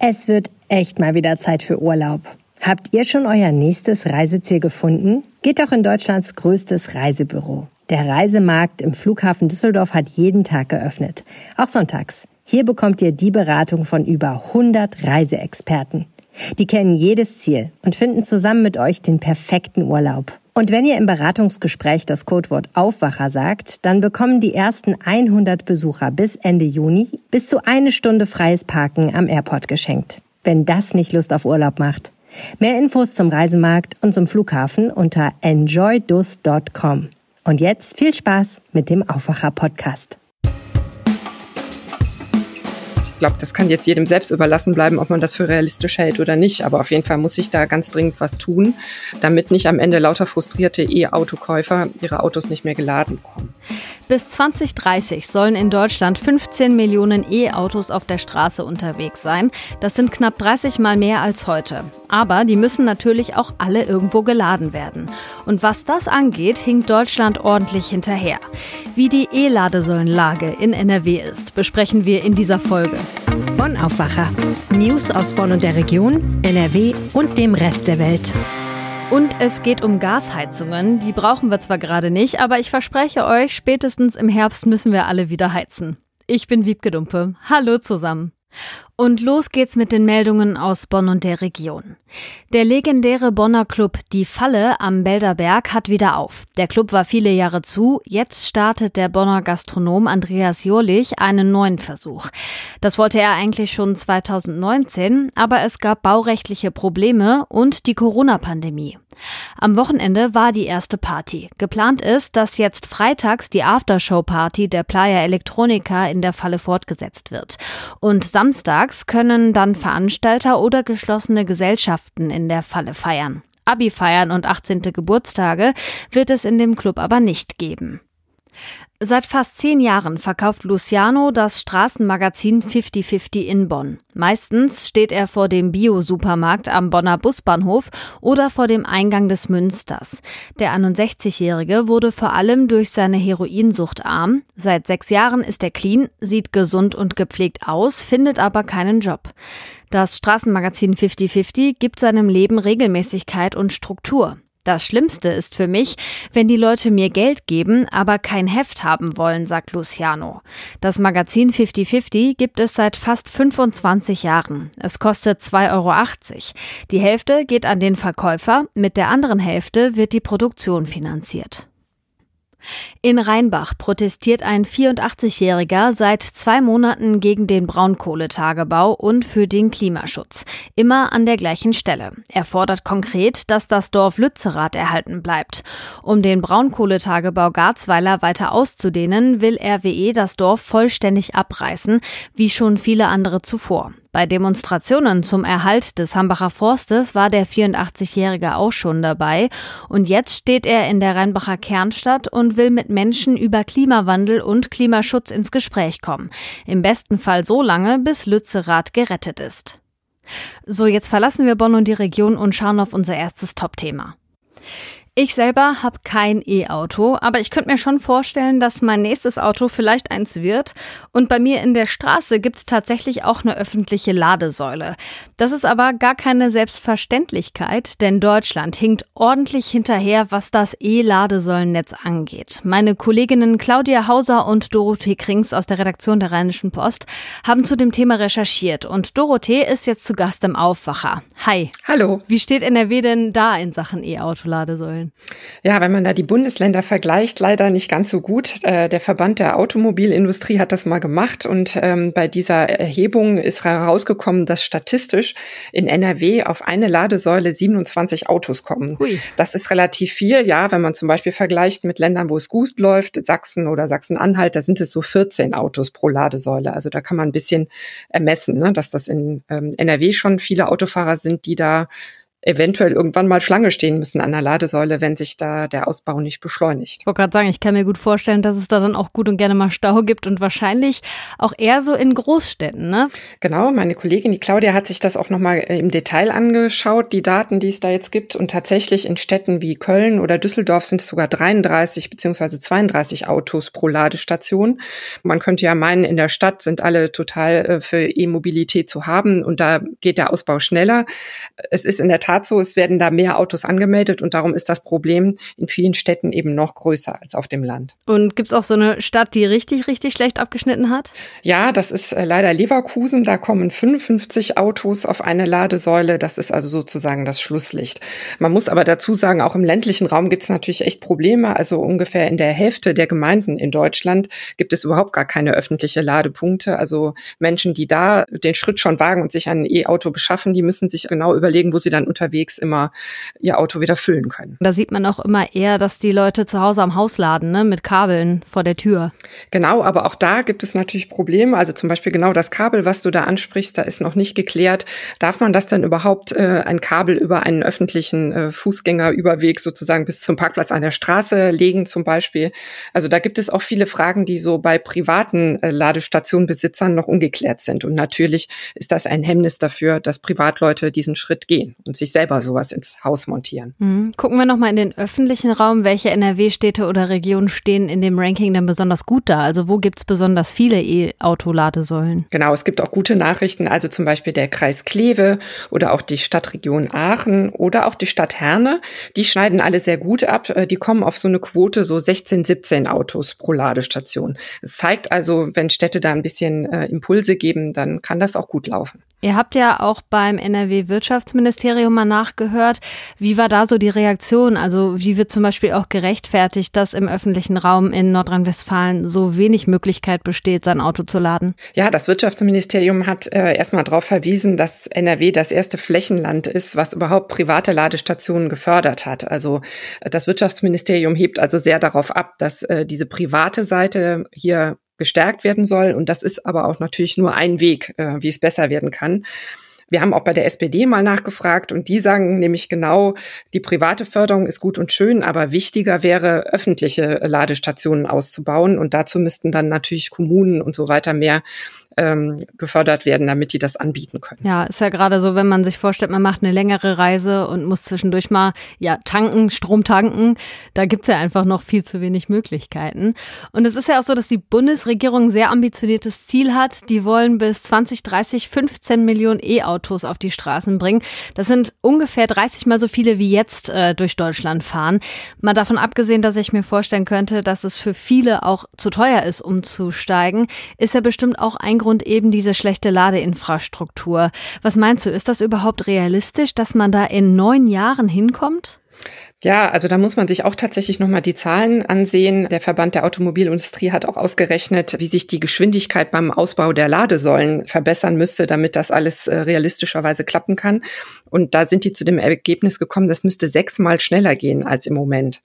Es wird echt mal wieder Zeit für Urlaub. Habt ihr schon euer nächstes Reiseziel gefunden? Geht doch in Deutschlands größtes Reisebüro. Der Reisemarkt im Flughafen Düsseldorf hat jeden Tag geöffnet, auch sonntags. Hier bekommt ihr die Beratung von über 100 Reiseexperten. Die kennen jedes Ziel und finden zusammen mit euch den perfekten Urlaub. Und wenn ihr im Beratungsgespräch das Codewort Aufwacher sagt, dann bekommen die ersten 100 Besucher bis Ende Juni bis zu eine Stunde freies Parken am Airport geschenkt. Wenn das nicht Lust auf Urlaub macht. Mehr Infos zum Reisemarkt und zum Flughafen unter enjoydus.com. Und jetzt viel Spaß mit dem Aufwacher Podcast. Ich glaube, das kann jetzt jedem selbst überlassen bleiben, ob man das für realistisch hält oder nicht. Aber auf jeden Fall muss sich da ganz dringend was tun, damit nicht am Ende lauter frustrierte E-Autokäufer ihre Autos nicht mehr geladen bekommen. Bis 2030 sollen in Deutschland 15 Millionen E-Autos auf der Straße unterwegs sein. Das sind knapp 30 Mal mehr als heute. Aber die müssen natürlich auch alle irgendwo geladen werden. Und was das angeht, hinkt Deutschland ordentlich hinterher. Wie die E-Ladesäulenlage in NRW ist, besprechen wir in dieser Folge. Bonn Aufwacher. News aus Bonn und der Region, NRW und dem Rest der Welt. Und es geht um Gasheizungen. Die brauchen wir zwar gerade nicht, aber ich verspreche euch, spätestens im Herbst müssen wir alle wieder heizen. Ich bin Wiebke Dumpe. Hallo zusammen. Und los geht's mit den Meldungen aus Bonn und der Region. Der legendäre Bonner Club Die Falle am Belderberg hat wieder auf. Der Club war viele Jahre zu, jetzt startet der Bonner Gastronom Andreas Jurlich einen neuen Versuch. Das wollte er eigentlich schon 2019, aber es gab baurechtliche Probleme und die Corona-Pandemie. Am Wochenende war die erste Party. Geplant ist, dass jetzt freitags die Aftershow-Party der Playa Electronica in der Falle fortgesetzt wird. Und samstags können dann Veranstalter oder geschlossene Gesellschaften in der Falle feiern. Abi-Feiern und 18. Geburtstage wird es in dem Club aber nicht geben. Seit fast zehn Jahren verkauft Luciano das Straßenmagazin 5050 in Bonn. Meistens steht er vor dem Bio-Supermarkt am Bonner Busbahnhof oder vor dem Eingang des Münsters. Der 61-Jährige wurde vor allem durch seine Heroinsucht arm. Seit sechs Jahren ist er clean, sieht gesund und gepflegt aus, findet aber keinen Job. Das Straßenmagazin 5050 gibt seinem Leben Regelmäßigkeit und Struktur. Das Schlimmste ist für mich, wenn die Leute mir Geld geben, aber kein Heft haben wollen, sagt Luciano. Das Magazin 5050 gibt es seit fast 25 Jahren. Es kostet 2,80 Euro. Die Hälfte geht an den Verkäufer, mit der anderen Hälfte wird die Produktion finanziert. In Rheinbach protestiert ein 84-Jähriger seit zwei Monaten gegen den Braunkohletagebau und für den Klimaschutz. Immer an der gleichen Stelle. Er fordert konkret, dass das Dorf Lützerath erhalten bleibt. Um den Braunkohletagebau Garzweiler weiter auszudehnen, will RWE das Dorf vollständig abreißen, wie schon viele andere zuvor. Bei Demonstrationen zum Erhalt des Hambacher Forstes war der 84-Jährige auch schon dabei und jetzt steht er in der Rheinbacher Kernstadt und will mit Menschen über Klimawandel und Klimaschutz ins Gespräch kommen. Im besten Fall so lange, bis Lützerath gerettet ist. So, jetzt verlassen wir Bonn und die Region und schauen auf unser erstes Top-Thema. Ich selber habe kein E-Auto, aber ich könnte mir schon vorstellen, dass mein nächstes Auto vielleicht eins wird. Und bei mir in der Straße gibt es tatsächlich auch eine öffentliche Ladesäule. Das ist aber gar keine Selbstverständlichkeit, denn Deutschland hinkt ordentlich hinterher, was das E-Ladesäulennetz angeht. Meine Kolleginnen Claudia Hauser und Dorothee Krings aus der Redaktion der Rheinischen Post haben zu dem Thema recherchiert. Und Dorothee ist jetzt zu Gast im Aufwacher. Hi. Hallo. Wie steht NRW denn da in Sachen E-Auto-Ladesäulen? Ja, wenn man da die Bundesländer vergleicht, leider nicht ganz so gut. Äh, der Verband der Automobilindustrie hat das mal gemacht und ähm, bei dieser Erhebung ist herausgekommen, dass statistisch in NRW auf eine Ladesäule 27 Autos kommen. Hui. Das ist relativ viel, ja, wenn man zum Beispiel vergleicht mit Ländern, wo es gut läuft, Sachsen oder Sachsen-Anhalt, da sind es so 14 Autos pro Ladesäule. Also da kann man ein bisschen ermessen, ne, dass das in ähm, NRW schon viele Autofahrer sind, die da eventuell irgendwann mal Schlange stehen müssen an der Ladesäule, wenn sich da der Ausbau nicht beschleunigt. Ich wollte gerade sagen, ich kann mir gut vorstellen, dass es da dann auch gut und gerne mal Stau gibt und wahrscheinlich auch eher so in Großstädten, ne? Genau, meine Kollegin, die Claudia, hat sich das auch nochmal äh, im Detail angeschaut, die Daten, die es da jetzt gibt. Und tatsächlich in Städten wie Köln oder Düsseldorf sind es sogar 33 beziehungsweise 32 Autos pro Ladestation. Man könnte ja meinen, in der Stadt sind alle total äh, für E-Mobilität zu haben und da geht der Ausbau schneller. Es ist in der Tat so, es werden da mehr Autos angemeldet und darum ist das Problem in vielen Städten eben noch größer als auf dem Land. Und gibt es auch so eine Stadt, die richtig, richtig schlecht abgeschnitten hat? Ja, das ist äh, leider Leverkusen. Da kommen 55 Autos auf eine Ladesäule. Das ist also sozusagen das Schlusslicht. Man muss aber dazu sagen, auch im ländlichen Raum gibt es natürlich echt Probleme. Also ungefähr in der Hälfte der Gemeinden in Deutschland gibt es überhaupt gar keine öffentliche Ladepunkte. Also Menschen, die da den Schritt schon wagen und sich ein E-Auto beschaffen, die müssen sich genau überlegen, wo sie dann unterwegs immer ihr Auto wieder füllen können. Da sieht man auch immer eher, dass die Leute zu Hause am Haus laden, ne, mit Kabeln vor der Tür. Genau, aber auch da gibt es natürlich Probleme. Also zum Beispiel genau das Kabel, was du da ansprichst, da ist noch nicht geklärt. Darf man das denn überhaupt äh, ein Kabel über einen öffentlichen äh, Fußgängerüberweg sozusagen bis zum Parkplatz an der Straße legen zum Beispiel? Also da gibt es auch viele Fragen, die so bei privaten äh, Ladestationenbesitzern noch ungeklärt sind. Und natürlich ist das ein Hemmnis dafür, dass Privatleute diesen Schritt gehen und sich selber sowas ins Haus montieren. Mhm. Gucken wir nochmal in den öffentlichen Raum. Welche NRW-Städte oder Regionen stehen in dem Ranking denn besonders gut da? Also wo gibt es besonders viele E-Auto-Ladesäulen? Genau, es gibt auch gute Nachrichten. Also zum Beispiel der Kreis Kleve oder auch die Stadtregion Aachen oder auch die Stadt Herne. Die schneiden alle sehr gut ab. Äh, die kommen auf so eine Quote so 16, 17 Autos pro Ladestation. Es zeigt also, wenn Städte da ein bisschen äh, Impulse geben, dann kann das auch gut laufen. Ihr habt ja auch beim NRW-Wirtschaftsministerium mal nachgehört. Wie war da so die Reaktion? Also wie wird zum Beispiel auch gerechtfertigt, dass im öffentlichen Raum in Nordrhein-Westfalen so wenig Möglichkeit besteht, sein Auto zu laden? Ja, das Wirtschaftsministerium hat äh, erstmal darauf verwiesen, dass NRW das erste Flächenland ist, was überhaupt private Ladestationen gefördert hat. Also das Wirtschaftsministerium hebt also sehr darauf ab, dass äh, diese private Seite hier gestärkt werden soll. Und das ist aber auch natürlich nur ein Weg, äh, wie es besser werden kann. Wir haben auch bei der SPD mal nachgefragt und die sagen nämlich genau, die private Förderung ist gut und schön, aber wichtiger wäre, öffentliche Ladestationen auszubauen. Und dazu müssten dann natürlich Kommunen und so weiter mehr ähm, gefördert werden, damit die das anbieten können. Ja, ist ja gerade so, wenn man sich vorstellt, man macht eine längere Reise und muss zwischendurch mal ja tanken, Strom tanken. Da gibt's ja einfach noch viel zu wenig Möglichkeiten. Und es ist ja auch so, dass die Bundesregierung ein sehr ambitioniertes Ziel hat. Die wollen bis 2030 15 Millionen E-Autos auf die Straßen bringen. Das sind ungefähr 30 mal so viele wie jetzt äh, durch Deutschland fahren. Mal davon abgesehen, dass ich mir vorstellen könnte, dass es für viele auch zu teuer ist, umzusteigen, ist ja bestimmt auch ein Grund, Hintergrund eben diese schlechte Ladeinfrastruktur. Was meinst du, ist das überhaupt realistisch, dass man da in neun Jahren hinkommt? Ja, also da muss man sich auch tatsächlich nochmal die Zahlen ansehen. Der Verband der Automobilindustrie hat auch ausgerechnet, wie sich die Geschwindigkeit beim Ausbau der Ladesäulen verbessern müsste, damit das alles äh, realistischerweise klappen kann. Und da sind die zu dem Ergebnis gekommen, das müsste sechsmal schneller gehen als im Moment.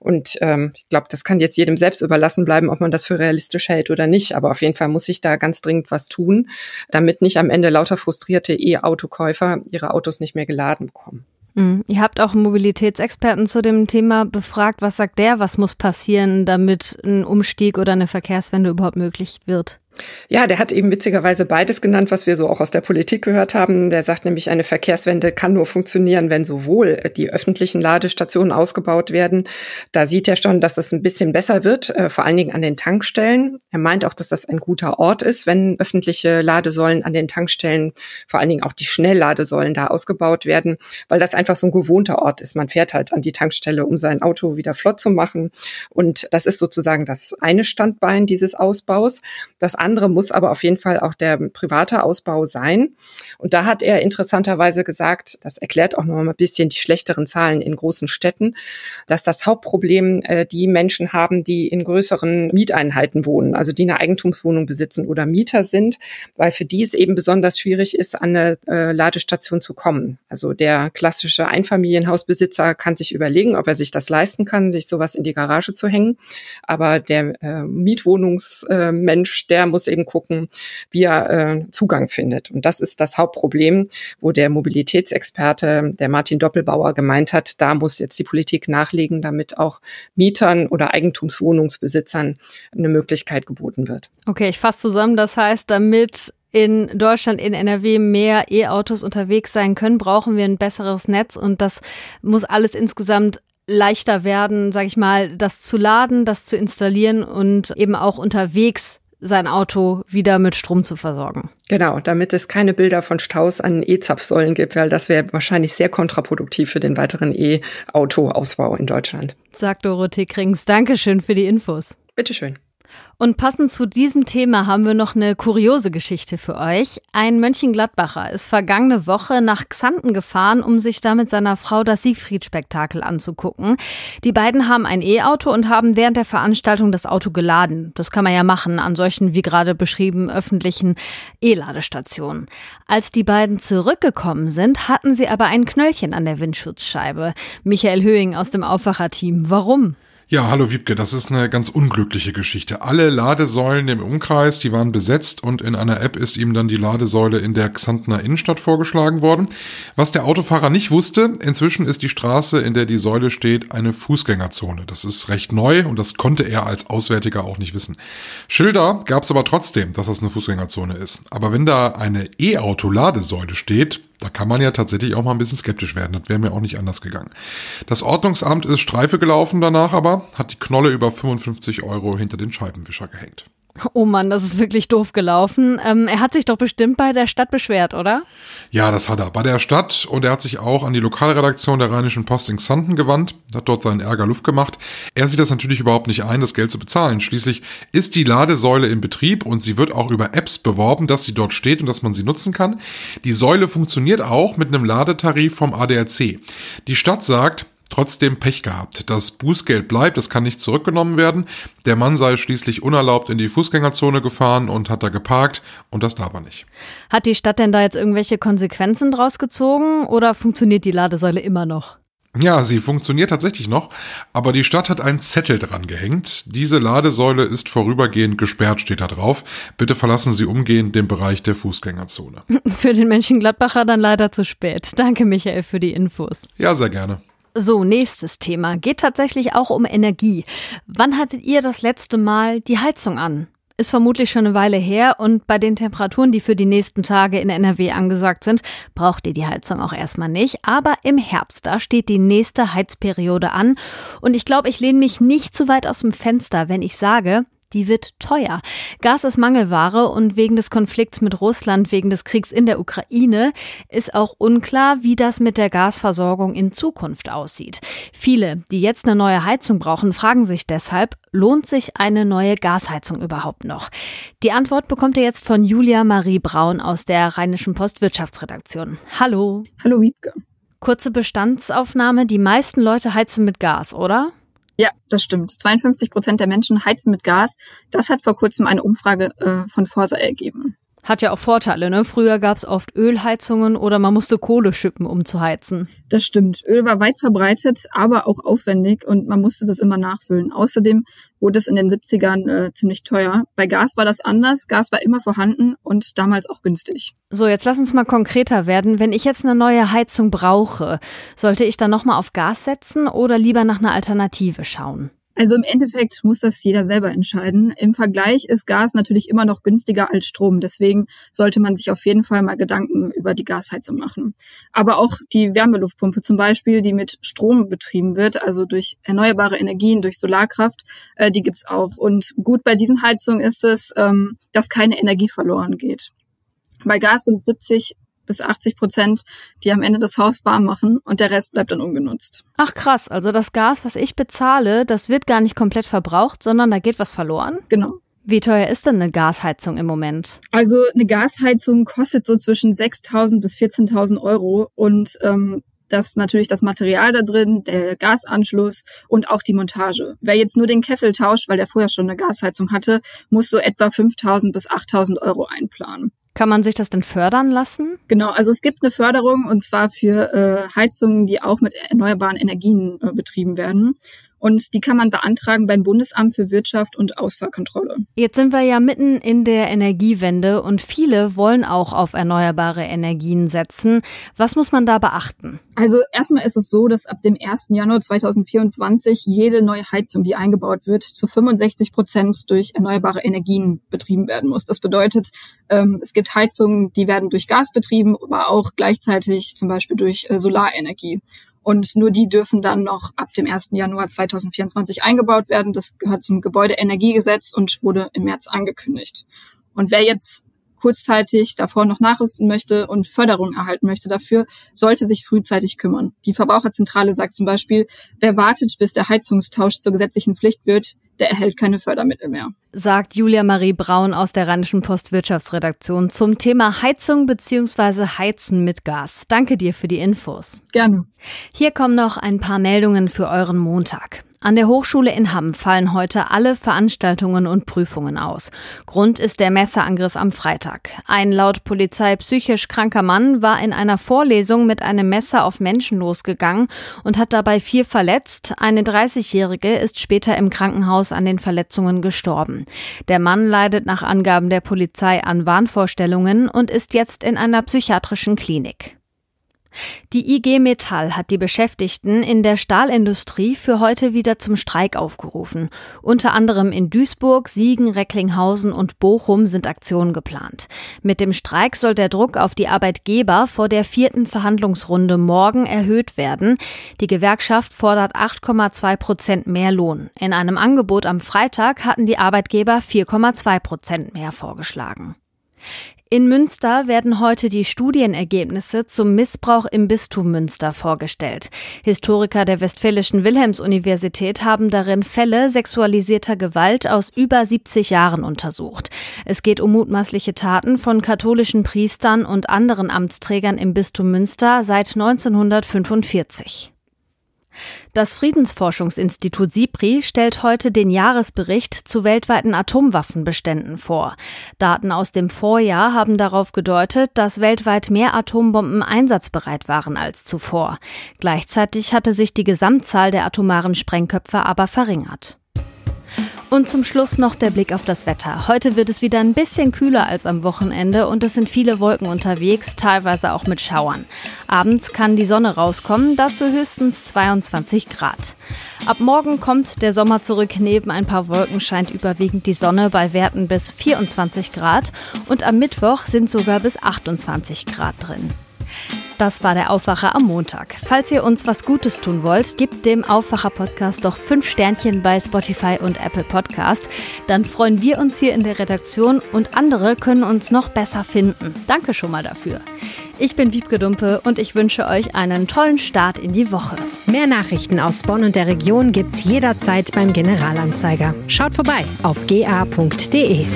Und ähm, ich glaube, das kann jetzt jedem selbst überlassen bleiben, ob man das für realistisch hält oder nicht. Aber auf jeden Fall muss sich da ganz dringend was tun, damit nicht am Ende lauter frustrierte E-Autokäufer ihre Autos nicht mehr geladen bekommen. Mhm. Ihr habt auch Mobilitätsexperten zu dem Thema befragt. Was sagt der, was muss passieren, damit ein Umstieg oder eine Verkehrswende überhaupt möglich wird? Ja, der hat eben witzigerweise beides genannt, was wir so auch aus der Politik gehört haben. Der sagt nämlich, eine Verkehrswende kann nur funktionieren, wenn sowohl die öffentlichen Ladestationen ausgebaut werden. Da sieht er schon, dass das ein bisschen besser wird, äh, vor allen Dingen an den Tankstellen. Er meint auch, dass das ein guter Ort ist, wenn öffentliche Ladesäulen an den Tankstellen, vor allen Dingen auch die Schnellladesäulen da ausgebaut werden, weil das einfach so ein gewohnter Ort ist. Man fährt halt an die Tankstelle, um sein Auto wieder flott zu machen. Und das ist sozusagen das eine Standbein dieses Ausbaus. Das andere muss aber auf jeden Fall auch der private Ausbau sein. Und da hat er interessanterweise gesagt, das erklärt auch noch mal ein bisschen die schlechteren Zahlen in großen Städten, dass das Hauptproblem äh, die Menschen haben, die in größeren Mieteinheiten wohnen, also die eine Eigentumswohnung besitzen oder Mieter sind, weil für die es eben besonders schwierig ist, an eine äh, Ladestation zu kommen. Also der klassische Einfamilienhausbesitzer kann sich überlegen, ob er sich das leisten kann, sich sowas in die Garage zu hängen. Aber der äh, Mietwohnungsmensch, der muss muss eben gucken, wie er äh, Zugang findet. Und das ist das Hauptproblem, wo der Mobilitätsexperte, der Martin Doppelbauer, gemeint hat, da muss jetzt die Politik nachlegen, damit auch Mietern oder Eigentumswohnungsbesitzern eine Möglichkeit geboten wird. Okay, ich fasse zusammen. Das heißt, damit in Deutschland, in NRW mehr E-Autos unterwegs sein können, brauchen wir ein besseres Netz und das muss alles insgesamt leichter werden, sage ich mal, das zu laden, das zu installieren und eben auch unterwegs sein Auto wieder mit Strom zu versorgen. Genau, damit es keine Bilder von Staus an E-Zapfsäulen gibt, weil das wäre wahrscheinlich sehr kontraproduktiv für den weiteren E-Auto-Ausbau in Deutschland. Sagt Dorothee Krings. Dankeschön für die Infos. Bitteschön. Und passend zu diesem Thema haben wir noch eine kuriose Geschichte für euch. Ein Mönchengladbacher ist vergangene Woche nach Xanten gefahren, um sich da mit seiner Frau das Siegfried-Spektakel anzugucken. Die beiden haben ein E-Auto und haben während der Veranstaltung das Auto geladen. Das kann man ja machen an solchen, wie gerade beschrieben, öffentlichen E-Ladestationen. Als die beiden zurückgekommen sind, hatten sie aber ein Knöllchen an der Windschutzscheibe. Michael Höhing aus dem Aufwacherteam. Warum? Ja, hallo Wiebke, das ist eine ganz unglückliche Geschichte. Alle Ladesäulen im Umkreis, die waren besetzt und in einer App ist ihm dann die Ladesäule in der Xantner Innenstadt vorgeschlagen worden. Was der Autofahrer nicht wusste, inzwischen ist die Straße, in der die Säule steht, eine Fußgängerzone. Das ist recht neu und das konnte er als Auswärtiger auch nicht wissen. Schilder gab es aber trotzdem, dass das eine Fußgängerzone ist. Aber wenn da eine E-Auto-Ladesäule steht, da kann man ja tatsächlich auch mal ein bisschen skeptisch werden. Das wäre mir auch nicht anders gegangen. Das Ordnungsamt ist Streife gelaufen danach aber, hat die Knolle über 55 Euro hinter den Scheibenwischer gehängt. Oh Mann, das ist wirklich doof gelaufen. Ähm, er hat sich doch bestimmt bei der Stadt beschwert, oder? Ja, das hat er. Bei der Stadt und er hat sich auch an die Lokalredaktion der Rheinischen Post in Xanten gewandt, hat dort seinen Ärger Luft gemacht. Er sieht das natürlich überhaupt nicht ein, das Geld zu bezahlen. Schließlich ist die Ladesäule in Betrieb und sie wird auch über Apps beworben, dass sie dort steht und dass man sie nutzen kann. Die Säule funktioniert auch mit einem Ladetarif vom ADAC. Die Stadt sagt, trotzdem Pech gehabt. Das Bußgeld bleibt, es kann nicht zurückgenommen werden. Der Mann sei schließlich unerlaubt in die Fußgängerzone gefahren und hat da geparkt und das darf er nicht. Hat die Stadt denn da jetzt irgendwelche Konsequenzen draus gezogen oder funktioniert die Ladesäule immer noch? Ja, sie funktioniert tatsächlich noch, aber die Stadt hat einen Zettel dran gehängt. Diese Ladesäule ist vorübergehend gesperrt, steht da drauf. Bitte verlassen Sie umgehend den Bereich der Fußgängerzone. Für den Mönchengladbacher dann leider zu spät. Danke, Michael, für die Infos. Ja, sehr gerne. So, nächstes Thema. Geht tatsächlich auch um Energie. Wann hattet ihr das letzte Mal die Heizung an? Ist vermutlich schon eine Weile her und bei den Temperaturen, die für die nächsten Tage in NRW angesagt sind, braucht ihr die Heizung auch erstmal nicht. Aber im Herbst, da steht die nächste Heizperiode an und ich glaube, ich lehne mich nicht zu weit aus dem Fenster, wenn ich sage, die wird teuer. Gas ist Mangelware und wegen des Konflikts mit Russland, wegen des Kriegs in der Ukraine, ist auch unklar, wie das mit der Gasversorgung in Zukunft aussieht. Viele, die jetzt eine neue Heizung brauchen, fragen sich deshalb, lohnt sich eine neue Gasheizung überhaupt noch? Die Antwort bekommt ihr jetzt von Julia Marie Braun aus der Rheinischen Post Wirtschaftsredaktion. Hallo. Hallo Wiebke. Kurze Bestandsaufnahme. Die meisten Leute heizen mit Gas, oder? Ja, das stimmt. 52 Prozent der Menschen heizen mit Gas. Das hat vor kurzem eine Umfrage äh, von Forsa ergeben. Hat ja auch Vorteile, ne? Früher gab es oft Ölheizungen oder man musste Kohle schippen, um zu heizen. Das stimmt. Öl war weit verbreitet, aber auch aufwendig und man musste das immer nachfüllen. Außerdem wurde es in den 70ern äh, ziemlich teuer. Bei Gas war das anders. Gas war immer vorhanden und damals auch günstig. So, jetzt lass uns mal konkreter werden. Wenn ich jetzt eine neue Heizung brauche, sollte ich dann nochmal auf Gas setzen oder lieber nach einer Alternative schauen? Also im Endeffekt muss das jeder selber entscheiden. Im Vergleich ist Gas natürlich immer noch günstiger als Strom. Deswegen sollte man sich auf jeden Fall mal Gedanken über die Gasheizung machen. Aber auch die Wärmeluftpumpe zum Beispiel, die mit Strom betrieben wird, also durch erneuerbare Energien, durch Solarkraft, äh, die gibt's auch. Und gut bei diesen Heizungen ist es, ähm, dass keine Energie verloren geht. Bei Gas sind 70 bis 80 Prozent, die am Ende das Haus warm machen und der Rest bleibt dann ungenutzt. Ach krass, also das Gas, was ich bezahle, das wird gar nicht komplett verbraucht, sondern da geht was verloren? Genau. Wie teuer ist denn eine Gasheizung im Moment? Also eine Gasheizung kostet so zwischen 6.000 bis 14.000 Euro und ähm, das natürlich das Material da drin, der Gasanschluss und auch die Montage. Wer jetzt nur den Kessel tauscht, weil der vorher schon eine Gasheizung hatte, muss so etwa 5.000 bis 8.000 Euro einplanen. Kann man sich das denn fördern lassen? Genau, also es gibt eine Förderung und zwar für äh, Heizungen, die auch mit erneuerbaren Energien äh, betrieben werden. Und die kann man beantragen beim Bundesamt für Wirtschaft und Ausfallkontrolle. Jetzt sind wir ja mitten in der Energiewende und viele wollen auch auf erneuerbare Energien setzen. Was muss man da beachten? Also erstmal ist es so, dass ab dem 1. Januar 2024 jede neue Heizung, die eingebaut wird, zu 65 Prozent durch erneuerbare Energien betrieben werden muss. Das bedeutet, ähm, es gibt Heizungen, die werden durch Gas betrieben, aber auch gleichzeitig zum Beispiel durch äh, Solarenergie. Und nur die dürfen dann noch ab dem 1. Januar 2024 eingebaut werden. Das gehört zum Gebäudeenergiegesetz und wurde im März angekündigt. Und wer jetzt kurzzeitig davor noch nachrüsten möchte und Förderung erhalten möchte dafür, sollte sich frühzeitig kümmern. Die Verbraucherzentrale sagt zum Beispiel, wer wartet, bis der Heizungstausch zur gesetzlichen Pflicht wird, der erhält keine Fördermittel mehr. Sagt Julia Marie Braun aus der Rheinischen Post Wirtschaftsredaktion zum Thema Heizung bzw. Heizen mit Gas. Danke dir für die Infos. Gerne. Hier kommen noch ein paar Meldungen für euren Montag. An der Hochschule in Hamm fallen heute alle Veranstaltungen und Prüfungen aus. Grund ist der Messerangriff am Freitag. Ein laut Polizei psychisch kranker Mann war in einer Vorlesung mit einem Messer auf Menschen losgegangen und hat dabei vier verletzt. Eine 30-Jährige ist später im Krankenhaus an den Verletzungen gestorben. Der Mann leidet nach Angaben der Polizei an Wahnvorstellungen und ist jetzt in einer psychiatrischen Klinik. Die IG Metall hat die Beschäftigten in der Stahlindustrie für heute wieder zum Streik aufgerufen. Unter anderem in Duisburg, Siegen, Recklinghausen und Bochum sind Aktionen geplant. Mit dem Streik soll der Druck auf die Arbeitgeber vor der vierten Verhandlungsrunde morgen erhöht werden. Die Gewerkschaft fordert 8,2 Prozent mehr Lohn. In einem Angebot am Freitag hatten die Arbeitgeber 4,2 Prozent mehr vorgeschlagen. In Münster werden heute die Studienergebnisse zum Missbrauch im Bistum Münster vorgestellt. Historiker der Westfälischen Wilhelms-Universität haben darin Fälle sexualisierter Gewalt aus über 70 Jahren untersucht. Es geht um mutmaßliche Taten von katholischen Priestern und anderen Amtsträgern im Bistum Münster seit 1945. Das Friedensforschungsinstitut SIPRI stellt heute den Jahresbericht zu weltweiten Atomwaffenbeständen vor. Daten aus dem Vorjahr haben darauf gedeutet, dass weltweit mehr Atombomben einsatzbereit waren als zuvor. Gleichzeitig hatte sich die Gesamtzahl der atomaren Sprengköpfe aber verringert. Und zum Schluss noch der Blick auf das Wetter. Heute wird es wieder ein bisschen kühler als am Wochenende und es sind viele Wolken unterwegs, teilweise auch mit Schauern. Abends kann die Sonne rauskommen, dazu höchstens 22 Grad. Ab morgen kommt der Sommer zurück. Neben ein paar Wolken scheint überwiegend die Sonne bei Werten bis 24 Grad und am Mittwoch sind sogar bis 28 Grad drin. Das war der Aufwacher am Montag. Falls ihr uns was Gutes tun wollt, gebt dem Aufwacher-Podcast doch fünf Sternchen bei Spotify und Apple Podcast. Dann freuen wir uns hier in der Redaktion und andere können uns noch besser finden. Danke schon mal dafür. Ich bin Wiebke Dumpe und ich wünsche euch einen tollen Start in die Woche. Mehr Nachrichten aus Bonn und der Region gibt's jederzeit beim Generalanzeiger. Schaut vorbei auf ga.de.